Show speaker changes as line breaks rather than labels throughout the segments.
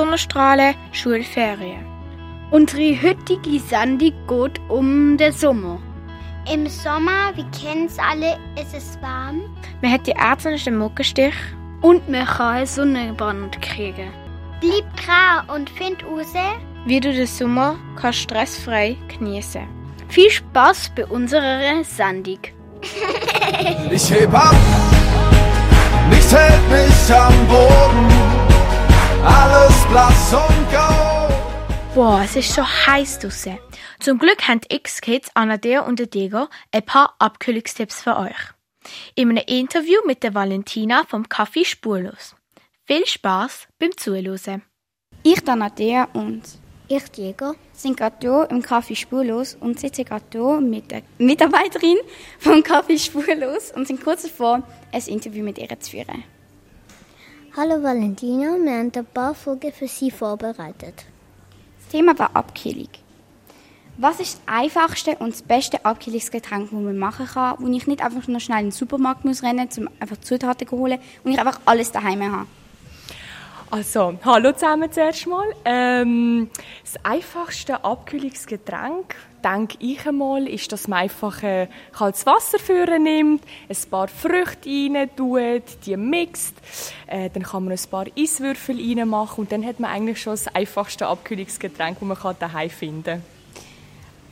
Sonnenstrahlen, Schulferien.
Unsere heutige Sendung geht um den Sommer.
Im Sommer, wie kennen es alle, ist es warm.
Man hat die ärztlichen Muckenstich.
Und man kann einen Sonnenbrand kriegen.
Bleib grau und find raus,
wie du den Sommer kannst stressfrei genießen.
Viel Spaß bei unserer Sendung.
ich heb ab, nichts hält mich am Boden, alles blass und grau.
Boah, es ist so heiß draussen. Zum Glück haben die X-Kids Anadea und der Diego ein paar Abkühlungstipps für euch. In einem Interview mit der Valentina vom Kaffee Spurlos. Viel Spaß beim Zuhören.
Ich, Anadea und
ich, Diego,
sind gerade hier im Kaffee Spurlos und sitzen gerade hier mit der Mitarbeiterin vom Kaffee Spurlos und sind kurz davor, ein Interview mit ihr zu führen.
Hallo Valentina, wir haben ein paar Fragen für Sie vorbereitet.
Das Thema war Abkühlung. Was ist das einfachste und das beste Abkühlungsgetränk, das man machen kann, wo ich nicht einfach nur schnell in den Supermarkt muss rennen muss, um einfach Zutaten zu holen und ich einfach alles daheim habe?
Also, hallo zusammen zuerst mal. Ähm, das einfachste Abkühlungsgetränk, denke ich einmal, ist, dass man einfach äh, kaltes Wasser führen nimmt, ein paar Früchte rein tut, die mixt, äh, dann kann man ein paar Eiswürfel reinmachen und dann hat man eigentlich schon das einfachste Abkühlungsgetränk, das man daheim finden kann.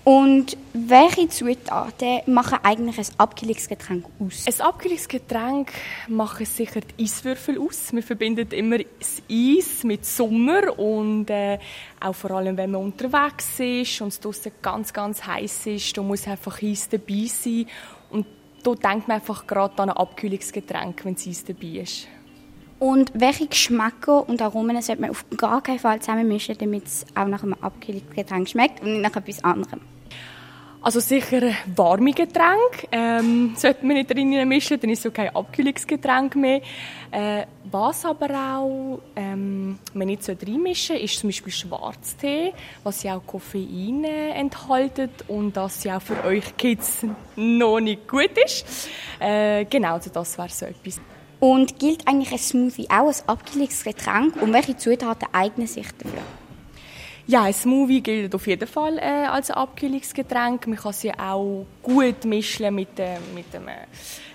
Und welche Zutaten machen eigentlich ein Abkühlungsgetränk aus?
Ein Abkühlungsgetränk machen sicher die Eiswürfel aus. Wir verbinden immer das Eis mit Sommer und äh, auch vor allem, wenn man unterwegs ist und es draußen ganz, ganz heiß ist, da muss einfach Eis dabei sein. Und da denkt man einfach gerade an ein Abkühlungsgetränk, wenn es Eis dabei ist.
Und welche Geschmäcker und Aromen sollte man auf gar keinen Fall zusammenmischen, damit es auch nach einem Abkühlungsgetränk schmeckt und nicht nach etwas anderem?
Also sicher warme Getränke ähm, sollte man nicht drin mischen, dann ist es kein Abkühlungsgetränk mehr. Äh, was aber auch ähm, man nicht so reinmischen ist zum Beispiel Schwarztee, was ja auch Koffein enthält und das ja auch für euch Kids noch nicht gut ist. Äh, genau, also das wäre so etwas.
Und gilt eigentlich ein Smoothie auch als Abkühlungsgetränk und welche Zutaten eignen sich dafür?
Ja, ein Smoothie gilt auf jeden Fall äh, als Abkühlungsgetränk. Man kann sie auch gut mischen mit, äh, mit einem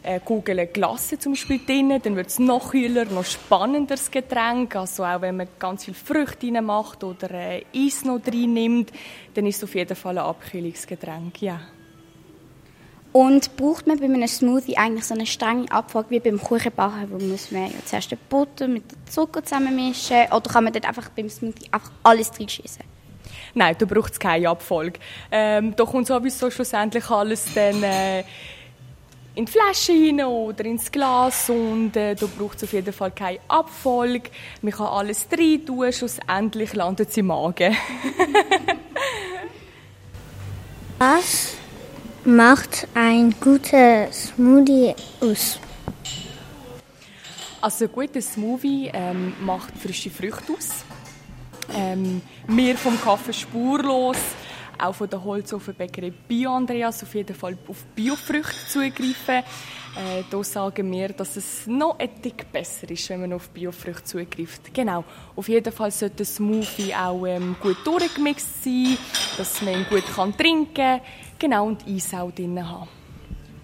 äh, Kugel Glasse zum Beispiel drin. Dann wird es noch kühler, noch spannenderes Getränk. Also auch wenn man ganz viel Früchte rein macht oder äh, Eis noch drin nimmt, dann ist es auf jeden Fall ein Abkühlungsgetränk, ja.
Und braucht man bei einem Smoothie eigentlich so eine strenge Abfolge wie beim Kuchenbacken, wo muss man ja zuerst die Butter mit dem Zucker zusammenmischen oder kann man dort einfach beim Smoothie einfach alles reinschießen?
Nein, da braucht es keine Abfolge. Ähm, da kommt sowieso schlussendlich alles dann äh, in die Flasche hinein oder ins Glas und äh, da braucht es auf jeden Fall keine Abfolge. Man kann alles rein tun, schlussendlich landet es im Magen.
Was macht ein guter Smoothie aus?
Also ein guter Smoothie ähm, macht frische Früchte aus. Ähm, wir vom Kaffee spurlos, auch von der Holzofenbäckerei Bio Andreas, auf jeden Fall auf Biofrüchte zugreifen. Äh, da sagen wir, dass es noch ein Tick besser ist, wenn man auf Biofrüchte zugreift. Genau. Auf jeden Fall sollte der Smoothie auch ähm, gut durchgemixt sein, dass man ihn gut trinken kann. Genau, und Eis auch drin haben.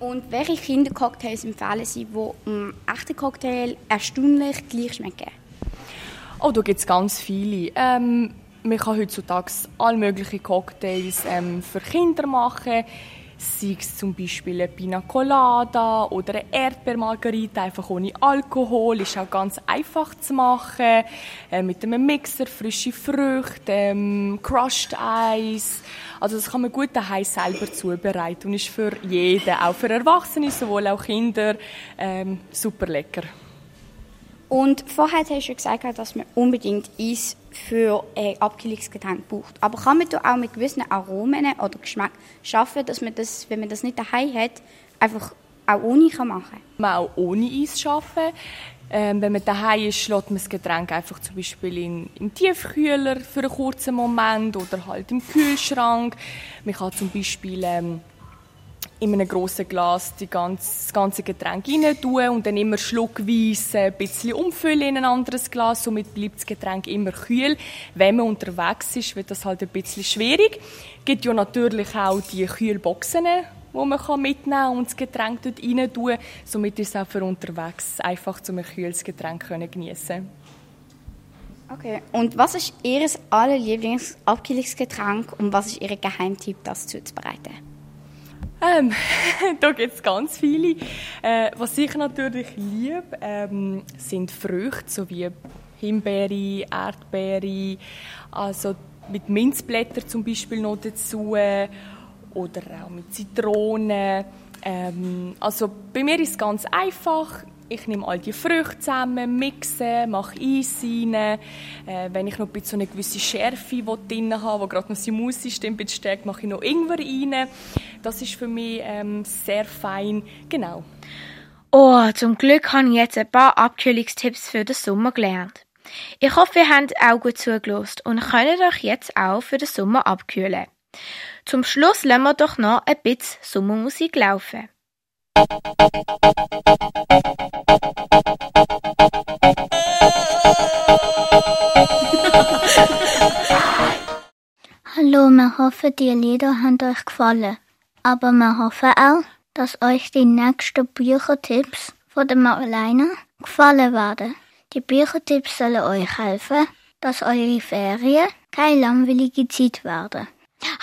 Und welche Kindercocktails empfehlen Sie, die einem echten Cocktail erstaunlich gleich schmecken?
Oh, da gibt es ganz viele. Ähm, man kann heutzutage alle möglichen Cocktails ähm, für Kinder machen. Sei es zum Beispiel eine Pina Colada oder eine Erdbeermargarita, einfach ohne Alkohol. Ist auch ganz einfach zu machen. Äh, mit einem Mixer, frische Früchte, ähm, Crushed Eis. Also das kann man gut daheim selber zubereiten und ist für jeden, auch für Erwachsene, sowohl auch Kinder, ähm, super lecker.
Und vorher hast du gesagt, dass man unbedingt Eis für ein Abkühlungsgetränk braucht. Aber kann man da auch mit gewissen Aromen oder Geschmack schaffen, dass man das, wenn man das nicht daheim hat, einfach auch ohne machen kann?
Man auch ohne Eis schaffen. Ähm, wenn man daheim ist, lässt man das Getränk einfach zum Beispiel in, im Tiefkühler für einen kurzen Moment oder halt im Kühlschrank. Man kann zum Beispiel ähm, in einem grossen Glas die ganze, das ganze Getränk rein tun und dann immer schluckweise ein bisschen umfüllen in ein anderes Glas. Somit bleibt das Getränk immer kühl. Wenn man unterwegs ist, wird das halt ein bisschen schwierig. Es gibt ja natürlich auch die Kühlboxen, die man mitnehmen kann und das Getränk dort rein tun. Somit ist es auch für unterwegs einfach, um ein kühles Getränk zu geniessen.
Okay, und was ist Ihr allerlieblings Abkühlungsgetränk und was ist Ihr Geheimtipp, das zuzubereiten?
Ähm, da gibt es ganz viele. Äh, was ich natürlich liebe, ähm, sind Früchte, so wie Himbeere, Erdbeere, also mit Minzblättern zum Beispiel noch dazu oder auch mit Zitronen. Ähm, also bei mir ist es ganz einfach. Ich nehme all die Früchte zusammen, mixe, mache Eis rein. Äh, wenn ich noch ein so eine gewisse Schärfe drin habe, wo gerade noch sie muss ist, dann stärkt, mache ich noch Ingwer rein. Das ist für mich ähm, sehr fein. Genau.
Oh, zum Glück habe ich jetzt ein paar Abkühlungstipps für den Sommer gelernt. Ich hoffe, ihr habt auch gut zugelassen und könnt euch jetzt auch für den Sommer abkühlen. Zum Schluss lassen wir doch noch ein bisschen Sommermusik laufen.
Hallo, wir hoffen, die Lieder haben euch gefallen. Aber wir hoffen auch, dass euch die nächsten Büchertipps von der Marlene gefallen werden. Die Büchertipps sollen euch helfen, dass eure Ferien keine langweilige Zeit werden.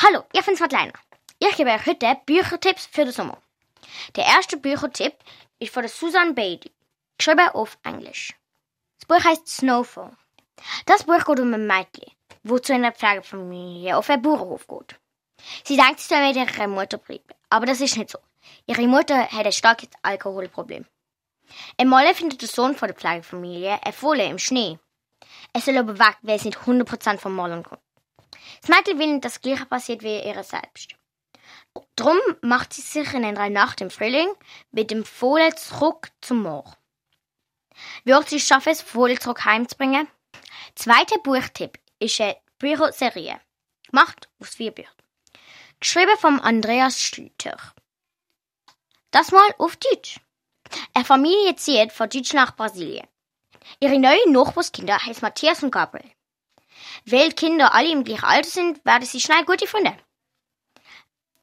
Hallo, ich bin's Madeleine. Ich gebe euch heute Büchertipps für den Sommer. Der erste Büchertipp ist von Susan Beatty, geschrieben auf Englisch. Das Buch heißt Snowfall. Das Buch geht um ein Mädchen, wo zu einer Pflegefamilie auf einen Bauernhof geht. Sie denkt, sie soll ihrer Mutter bleiben, aber das ist nicht so. Ihre Mutter hat ein starkes Alkoholproblem. Einmal findet der Sohn von der Pflegefamilie eine Folie im Schnee. Es soll aber weg, weil es nicht 100% vom Malen kommt. Das Mädchen will nicht, dass das Gleiche passiert wie ihr selbst. Drum macht sie sich in einer Nacht im Frühling mit dem Fohlen zurück zum Moor. Wird sie schaffen, das Fohlen zurück heimzubringen? Zweiter Buchtipp ist eine Bücherserie. Gemacht aus vier Büchern. Geschrieben von Andreas Schlüter. Das mal auf Deutsch. Eine Familie zieht von Deutsch nach Brasilien. Ihre neuen Nachbarskinder heißen Matthias und Gabriel. Weil Kinder alle im gleichen Alter sind, werden sie schnell gute Freunde.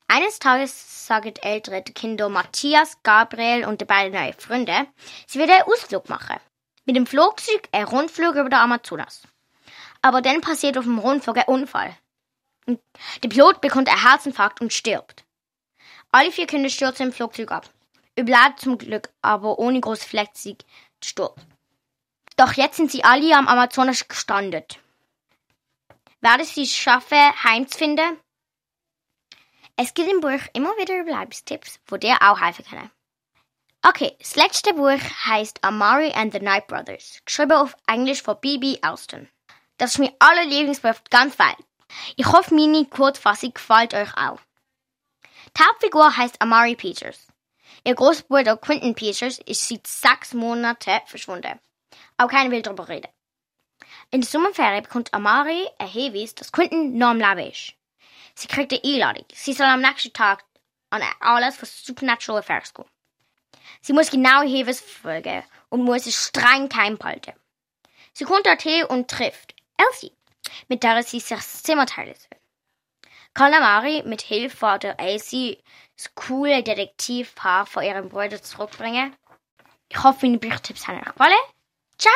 Eines Tages sagen ältere Kinder Matthias, Gabriel und die beiden neuen Freunde, sie werden einen Ausflug machen. Mit dem Flugzeug ein Rundflug über den Amazonas. Aber dann passiert auf dem Rundflug ein Unfall. Und der Pilot bekommt einen Herzinfarkt und stirbt. Alle vier Kinder stürzen im Flugzeug ab. Überlebt zum Glück, aber ohne große Verletzung Sturz. Doch jetzt sind sie alle am Amazonas gestrandet. Werden sie es schaffen, heimzufinden? Es gibt im Buch immer wieder Überlebenstipps, wo dir auch helfen können. Okay, das letzte Buch heißt Amari and the Night Brothers, geschrieben auf Englisch von B.B. Alston. Das ist mein allerlieblingsbuch ganz weit. Ich hoffe, meine Kurzfassung gefällt euch auch. Die Hauptfigur heißt Amari Peters. Ihr Großbruder Quentin Peters ist seit sechs Monaten verschwunden. Auch keiner will darüber reden. In der Sommerferien bekommt Amari ein Hinweis, dass Quentin noch am Leben ist. Sie kriegt eine Einladung. Sie soll am nächsten Tag an alles für Supernatural Affairs gehen. Sie muss genaue Hinweise verfolgen und muss es streng geheim halten. Sie kommt dorthin und trifft Elsie, mit der sie sich das Zimmer teilen soll. Calamari mit Hilfe der das coole Detektivpaar von ihrem Bruder zurückbringen. Ich hoffe, meine Büchertipps haben euch gefallen. Ciao!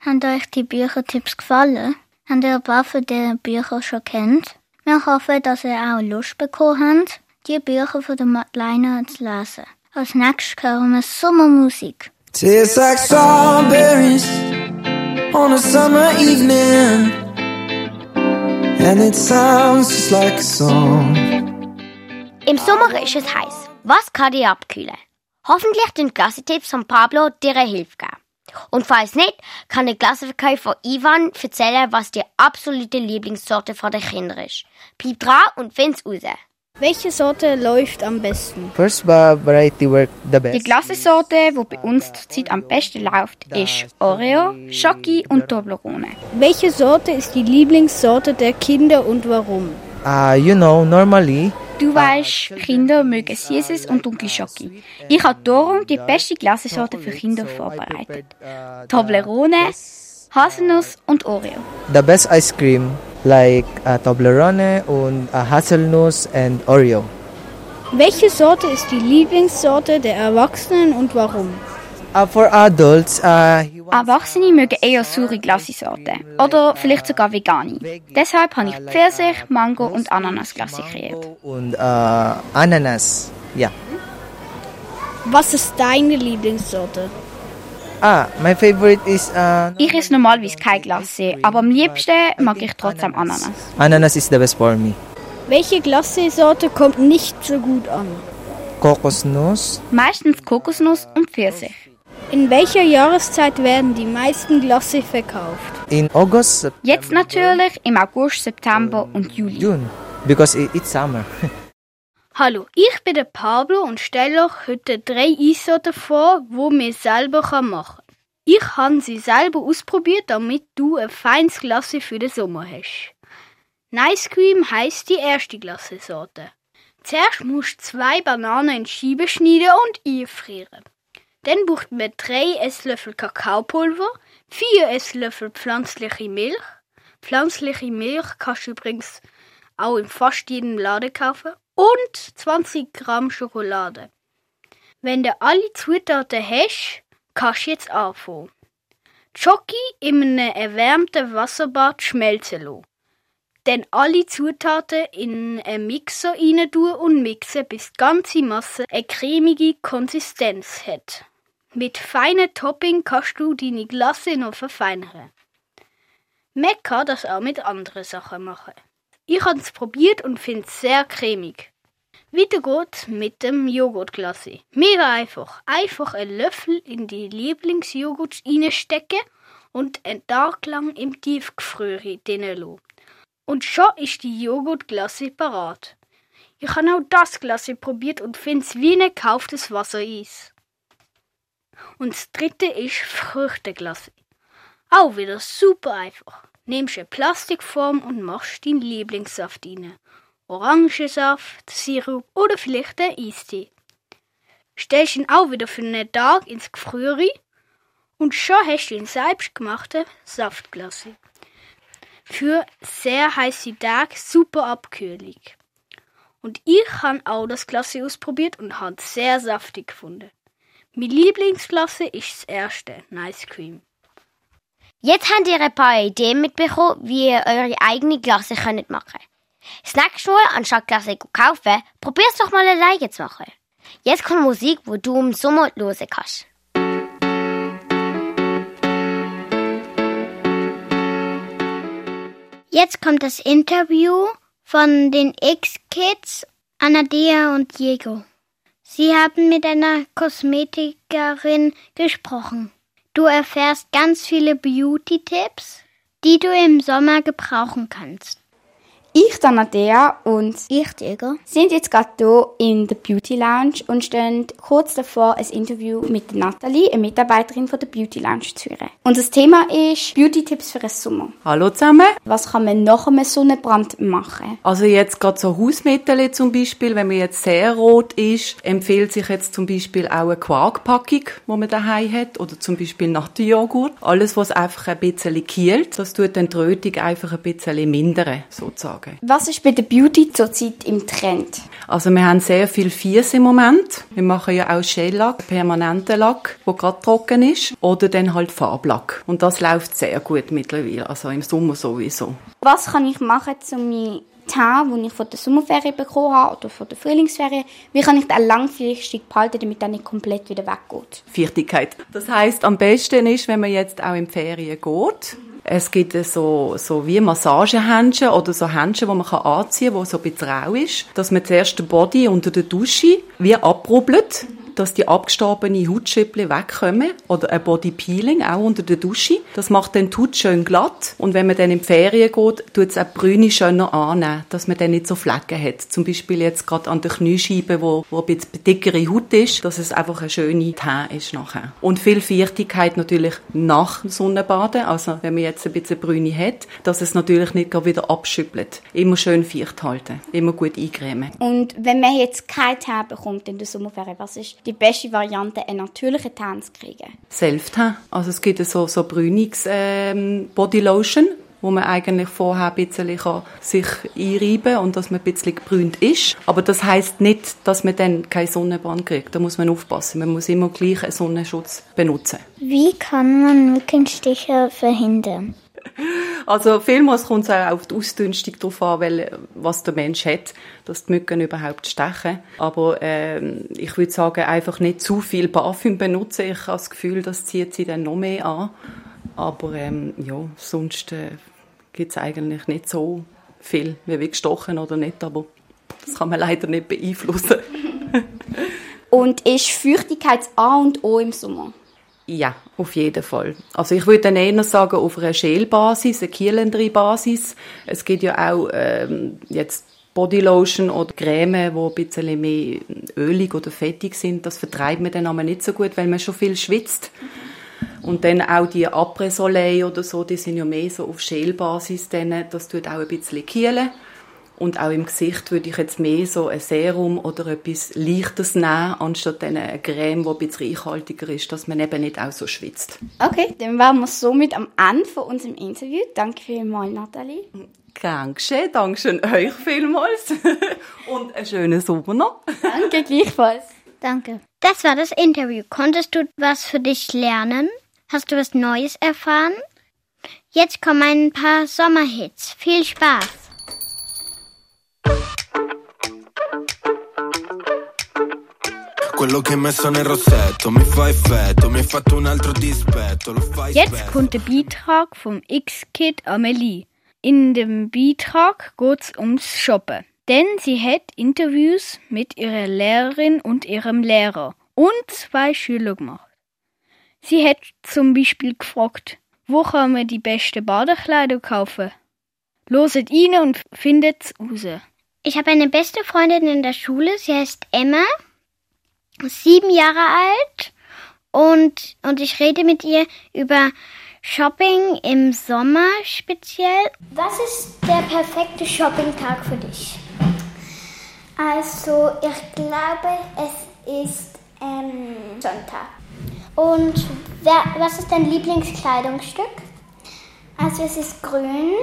Haben euch die Büchertipps gefallen? Habt ihr ein paar von diesen Büchern schon kennt? Wir hoffen, dass ihr auch Lust bekommen habt, die Bücher von der Madeleine zu lesen. Als nächstes hören wir Sommermusik.
Tastes like strawberries on a summer evening, and it sounds just like a song.
Im Sommer ist es heiß. Was kann dich abkühlen? Hoffentlich den Klassetipps von Pablo dir Hilfe geben. Und falls nicht, kann der Klassenverkäufer Ivan erzählen, was die absolute Lieblingssorte von den Kindern ist. Bleib dran und find's raus.
Welche Sorte läuft am besten?
First variety work the best.
Die Klassensorte, die bei uns zurzeit am besten läuft, ist Oreo, Schoki und Toblerone.
Welche Sorte ist die Lieblingssorte der Kinder und warum?
Uh, you know, normally
Du weißt, Kinder mögen Süßes und dunkle Schoki. Ich habe darum die beste Glasesorte für Kinder vorbereitet. Toblerone, Haselnuss und Oreo.
The best ice cream like uh, Toblerone und uh, Hazelnuss and Oreo.
Welche Sorte ist die Lieblingssorte der Erwachsenen und warum?
Uh, for adults, uh,
Erwachsene mögen eher saure Glasesorte oder vielleicht sogar vegane. Deshalb habe ich Pfirsich, Mango und Ananasglasse kreiert.
und uh, Ananas. Ja.
Was ist deine Lieblingssorte?
Ah, my favorite is uh,
Ich esse normalerweise keine Glasse, aber am liebsten mag ich trotzdem Ananas.
Ananas is the best for me.
Welche Glasesorte kommt nicht so gut an?
Kokosnuss.
Meistens Kokosnuss und Pfirsich. In welcher Jahreszeit werden die meisten Glasse verkauft?
In August, September,
Jetzt natürlich im August, September und Juli.
June, because it, it's summer.
Hallo, ich bin der Pablo und stelle euch heute drei Eissorten vor, wo man selber machen kann. Ich habe sie selber ausprobiert, damit du ein feines Glasse für den Sommer hast. Nice Cream heisst die erste Glassesorte. Zuerst musst du zwei Bananen in Scheiben schneiden und einfrieren. Dann braucht man drei Esslöffel Kakaopulver, vier Esslöffel pflanzliche Milch. Pflanzliche Milch kannst du übrigens auch in fast jedem Laden kaufen. Und 20 Gramm Schokolade. Wenn du alle Zutaten hast, kannst du jetzt anfangen. Schoki in einem erwärmten Wasserbad schmelzen lassen. Dann alle Zutaten in einen Mixer rein tun und mixen, bis die ganze Masse eine cremige Konsistenz hat. Mit feinen Topping kannst du deine Glasse noch verfeinern. Man kann das auch mit anderen Sachen machen. Ich habe es probiert und finde es sehr cremig. Weiter geht's mit dem Joghurtglasse. Mega einfach. Einfach einen Löffel in die Lieblingsjoghurt reinstecken und einen Tag lang im Tiefgefrier drinnen lassen. Und schon ist die Joghurtglasse parat. Ich habe auch das Glasse probiert und finde es wie ein gekauftes Wassereis. Und das dritte ist Früchteglasse. Auch wieder super einfach. Nimmst eine Plastikform und machst deinen Lieblingssaft rein. Orangensaft, Sirup oder vielleicht einen Eistee. Stellst ihn auch wieder für einen Tag ins Gefrier und schon hast du einen selbstgemachten Saftglasse. Für sehr heiße Tage super Abkühlung. Und ich habe auch das Glasse ausprobiert und habe es sehr saftig gefunden. Mein Lieblingsglasse ist das erste, Nice Cream.
Jetzt habt ihr ein paar Ideen mitbekommen, wie ihr eure eigene könnt machen Das nächste Mal, anstatt Glasse zu kaufen, probier's doch mal alleine zu machen. Jetzt kommt Musik, wo du im Sommer hören kannst.
Jetzt kommt das Interview von den X-Kids, Anadea und Diego. Sie haben mit einer Kosmetikerin gesprochen. Du erfährst ganz viele Beauty-Tipps, die du im Sommer gebrauchen kannst.
Ich, Donadea und
Ich, Diego.
sind jetzt gerade hier in der Beauty Lounge und stehen kurz davor, ein Interview mit der Nathalie, eine Mitarbeiterin von der Beauty Lounge zu führen. Und das Thema ist Beauty-Tipps für den Sommer.
Hallo zusammen.
Was kann man nach einem Sonnenbrand machen?
Also jetzt gerade so Hausmittel zum Beispiel, wenn man jetzt sehr rot ist, empfiehlt sich jetzt zum Beispiel auch eine Quarkpackung, die man daheim hat, oder zum Beispiel Naturjoghurt. Alles, was einfach ein bisschen kielt, das tut dann die Rötung einfach ein bisschen mindern, sozusagen.
Was ist bei der Beauty zurzeit im Trend?
Also wir haben sehr viel Fies im Moment. Wir machen ja auch Shellack, permanenten Lack, der gerade trocken ist, oder dann halt Farblack. Und das läuft sehr gut mittlerweile, also im Sommer sowieso.
Was kann ich machen, um meinen Teint, den ich von der Sommerferien bekommen habe oder von der Frühlingsferien, wie kann ich den langfristig behalten, damit er nicht komplett wieder weggeht?
Vielseitigkeit. Das heißt, am besten ist, wenn man jetzt auch in die Ferien geht. Es gibt so, so wie Massagehändchen oder so Händchen, die man anziehen kann, die so ein bisschen rau ist. Dass man zuerst den Body unter der Dusche wie abrubbelt. Dass die abgestorbenen Hautschüppel wegkommen oder ein Body Peeling, auch unter der Dusche. Das macht dann die Haut schön glatt und wenn man dann in die Ferien geht, tut es auch die Brüne schöner annehmen, dass man dann nicht so Flecken hat. Zum Beispiel jetzt gerade an der Kniescheibe, wo, wo ein bisschen dickere Haut ist, dass es einfach eine schöne Tat ist nachher. Und viel Feuchtigkeit natürlich nach dem Sonnenbaden, also wenn man jetzt ein bisschen Brüne hat, dass es natürlich nicht wieder abschüppelt. Immer schön feucht halten, immer gut eincremen.
Und wenn man jetzt kein Tee bekommt in der Sommerferien, was ist die beste Variante, einen natürlichen Tee zu kriegen?
Self-Tee. Also es gibt so, so Brünungs ähm, Bodylotion, wo man eigentlich vorher ein bisschen kann sich einreiben und dass man ein bisschen gebrünt ist. Aber das heißt nicht, dass man dann keinen Sonnenbrand kriegt. Da muss man aufpassen. Man muss immer gleich einen Sonnenschutz benutzen.
Wie kann man Mückenstiche verhindern?
Also vielmals kommt es auch auf die Ausdünstung darauf an, weil, was der Mensch hat, dass die Mücken überhaupt stechen. Aber ähm, ich würde sagen, einfach nicht zu viel Parfüm benutzen. Ich habe das Gefühl, das zieht sie dann noch mehr an. Aber ähm, ja, sonst äh, gibt es eigentlich nicht so viel, wie gestochen oder nicht, aber das kann man leider nicht beeinflussen.
und ist Feuchtigkeit A und O im Sommer?
Ja, auf jeden Fall. Also ich würde dann eher sagen, auf einer Schälbasis, einer Kielendri-Basis. Es gibt ja auch ähm, jetzt Bodylotion oder Creme, die ein bisschen mehr ölig oder fettig sind. Das vertreibt man dann aber nicht so gut, weil man schon viel schwitzt. Und dann auch die Après-Soleil oder so, die sind ja mehr so auf Schälbasis, dann, das tut auch ein bisschen kielen. Und auch im Gesicht würde ich jetzt mehr so ein Serum oder etwas Leichtes nehmen, anstatt eine Creme, die ein bisschen reichhaltiger ist, dass man eben nicht auch so schwitzt.
Okay, dann waren wir somit am Ende von unserem Interview. Danke vielmals, Nathalie.
Dankeschön, Dankeschön euch vielmals. Und einen schönen Sommer noch.
Danke, gleichfalls.
Danke.
Das war das Interview. Konntest du was für dich lernen? Hast du was Neues erfahren? Jetzt kommen ein paar Sommerhits. Viel Spaß!
Quello che hai messo nel rossetto mi fa effetto, mi hai fatto un altro dispetto, lo fai
Jetzt
spesso.
kommt der Beitrag vom X-Kid Amelie. In dem Beitrag geht's ums Shoppen. Denn sie hat Interviews mit ihrer Lehrerin und ihrem Lehrer und zwei Schüler gemacht. Sie hat zum Beispiel gefragt, wo kann man die beste Badekleider kaufen? Loset ihn und findet's raus. Ich habe eine beste Freundin in der Schule, sie heißt Emma, sieben Jahre alt und, und ich rede mit ihr über Shopping im Sommer speziell.
Was ist der perfekte Shoppingtag für dich? Also, ich glaube, es ist ähm, Sonntag. Und wer, was ist dein Lieblingskleidungsstück? Also, es ist grün.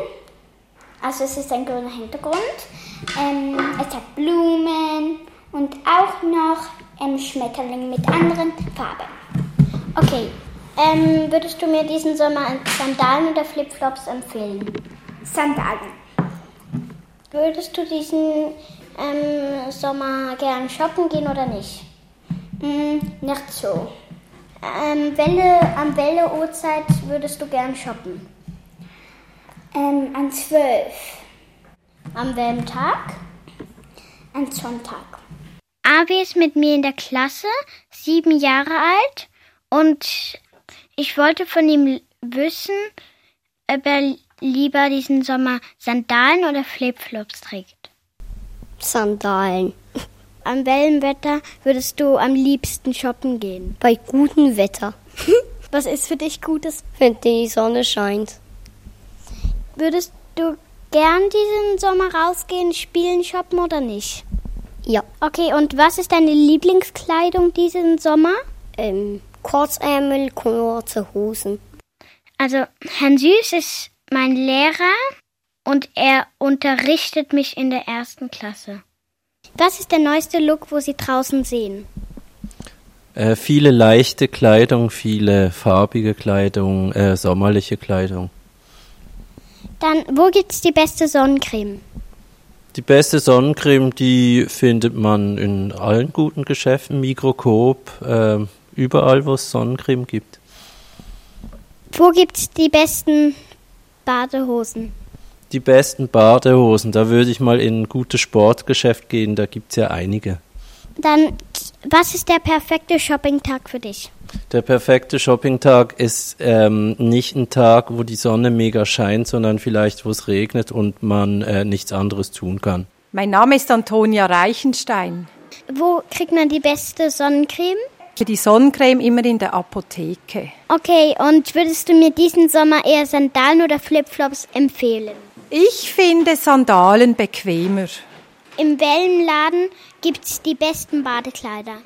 Also, es ist ein grüner Hintergrund. Ähm, es hat Blumen und auch noch ähm, Schmetterling mit anderen Farben. Okay, ähm, würdest du mir diesen Sommer Sandalen oder Flipflops empfehlen? Sandalen. Würdest du diesen ähm, Sommer gern shoppen gehen oder nicht? Mm, nicht so. Ähm, Welle, am Welle-Uhrzeit würdest du gern shoppen? Ähm, an zwölf. Am welchem Tag? An Sonntag.
Avi ist mit mir in der Klasse, sieben Jahre alt, und ich wollte von ihm wissen, ob er lieber diesen Sommer Sandalen oder Flipflops trägt.
Sandalen.
An welchem Wetter würdest du am liebsten shoppen gehen?
Bei gutem Wetter.
Was ist für dich Gutes?
Wenn die Sonne scheint.
Würdest du gern diesen Sommer rausgehen, spielen, shoppen oder nicht?
Ja.
Okay, und was ist deine Lieblingskleidung diesen Sommer?
Ähm, Kurzärmel, kurze Hosen.
Also, Herrn Süß ist mein Lehrer und er unterrichtet mich in der ersten Klasse. Was ist der neueste Look, wo Sie draußen sehen?
Äh, viele leichte Kleidung, viele farbige Kleidung, äh, sommerliche Kleidung.
Dann, wo gibt's die beste Sonnencreme?
Die beste Sonnencreme, die findet man in allen guten Geschäften, Mikrocoop, äh, überall, wo es Sonnencreme gibt.
Wo gibt's die besten Badehosen?
Die besten Badehosen, da würde ich mal in ein gutes Sportgeschäft gehen, da gibt's ja einige.
Dann,
Was ist der perfekte Shoppingtag für dich?
Der perfekte Shoppingtag ist ähm, nicht ein Tag, wo die Sonne mega scheint, sondern vielleicht, wo es regnet und man äh, nichts anderes tun kann.
Mein Name ist Antonia Reichenstein.
Wo kriegt man die beste Sonnencreme?
Die Sonnencreme immer in der Apotheke.
Okay, und würdest du mir diesen Sommer eher Sandalen oder Flipflops empfehlen?
Ich finde Sandalen bequemer.
Im Wellenladen gibt's die besten Badekleider.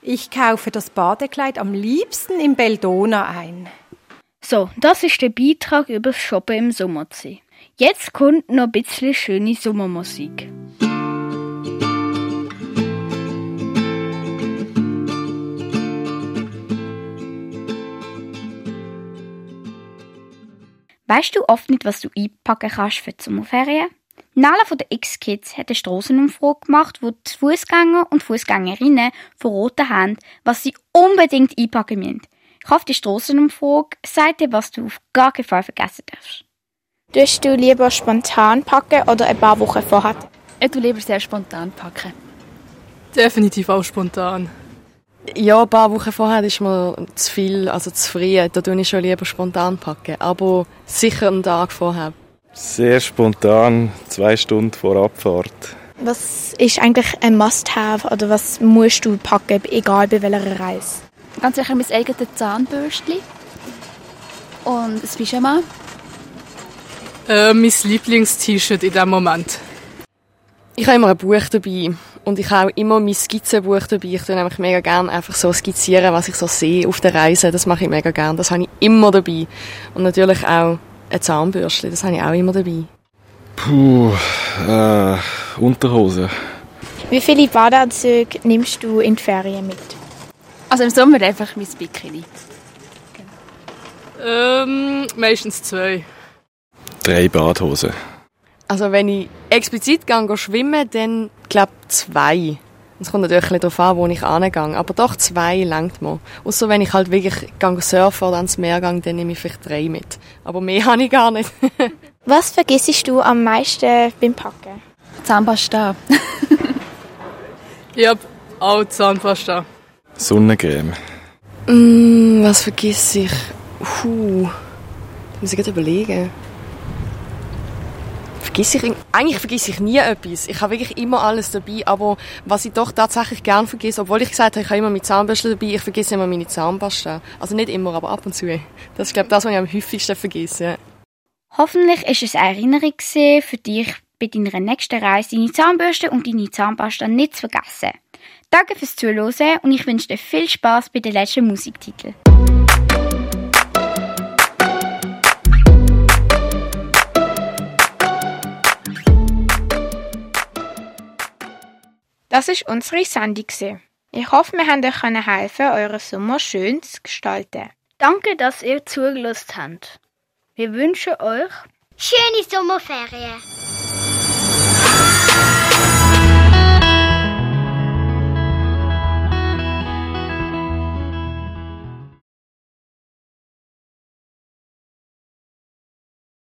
Ich kaufe das Badekleid am liebsten im Beldona ein.
So, das ist der Beitrag über das Shoppen im Sommersee. Jetzt kommt noch ein bisschen schöne Sommermusik.
Weißt du oft nicht, was du einpacken kannst für die Sommerferien? Nala von der X-Kids hat eine Strassenumfrage gemacht, wo die Fußgänger und Fußgängerinnen verraten haben, was sie unbedingt einpacken müssen. Ich hoffe, die Strassenumfrage sagt dir, was du auf gar keinen Fall vergessen darfst.
Tust du lieber spontan packen oder ein paar Wochen vorher?
Ich tue lieber sehr spontan packen.
Definitiv auch spontan.
Ja, ein paar Wochen vorher ist mir zu viel, also zu früh. Da tue ich schon lieber spontan packen. Aber sicher einen Tag vorher.
Sehr spontan, zwei Stunden vor Abfahrt.
Was ist eigentlich ein Must-Have oder was musst du packen, egal bei welcher Reise?
Ganz sicher mein eigenes Zahnbürstchen und ein Pyjama.
Äh, mein Lieblings-T-Shirt in diesem Moment.
Ich habe immer ein Buch dabei und ich habe auch immer mein Skizzenbuch dabei. Ich tue nämlich mega gerne einfach so skizzieren, was ich so sehe auf der Reise. Das mache ich mega gerne. Das habe ich immer dabei. Und natürlich auch ein Zahnbürstchen, das habe ich auch immer dabei.
Puh, äh, Unterhose.
Wie viele Badeanzüge nimmst du in die Ferien mit?
Also im Sommer einfach mein Bikini.
Ähm, meistens zwei.
Drei Badhosen.
Also wenn ich explizit gehe schwimmen, dann glaube zwei. Es kommt natürlich ein darauf an, wo ich angehe. Aber doch zwei langt mir. Außer wenn ich halt wirklich gehe surfen oder ans Meer gehe, dann nehme ich vielleicht drei mit. Aber mehr habe ich gar nicht.
Was vergisst du am meisten beim Packen?
Zahnpasta.
ja, auch Zahnpasta.
Sonnencreme.
Mm, was vergiss ich? Puh. Muss ich gerade überlegen. Vergiss ich, eigentlich vergesse ich nie etwas. Ich habe wirklich immer alles dabei, aber was ich doch tatsächlich gern vergesse, obwohl ich gesagt habe, ich habe immer meine Zahnbürste dabei, ich vergesse immer meine Zahnpasta. Also nicht immer, aber ab und zu. Das ist, glaube ich, das, was ich am häufigsten vergesse.
Hoffentlich ist es eine Erinnerung für dich, bei deiner nächsten Reise deine Zahnbürste und deine Zahnpasta nicht zu vergessen. Danke fürs Zuhören und ich wünsche dir viel Spaß bei den letzten Musiktiteln. Das ist unsere Sendung. Ich hoffe, wir haben euch helfen, euren Sommer schön zu gestalten.
Danke, dass ihr zugelassen habt. Wir wünschen euch
schöne Sommerferien.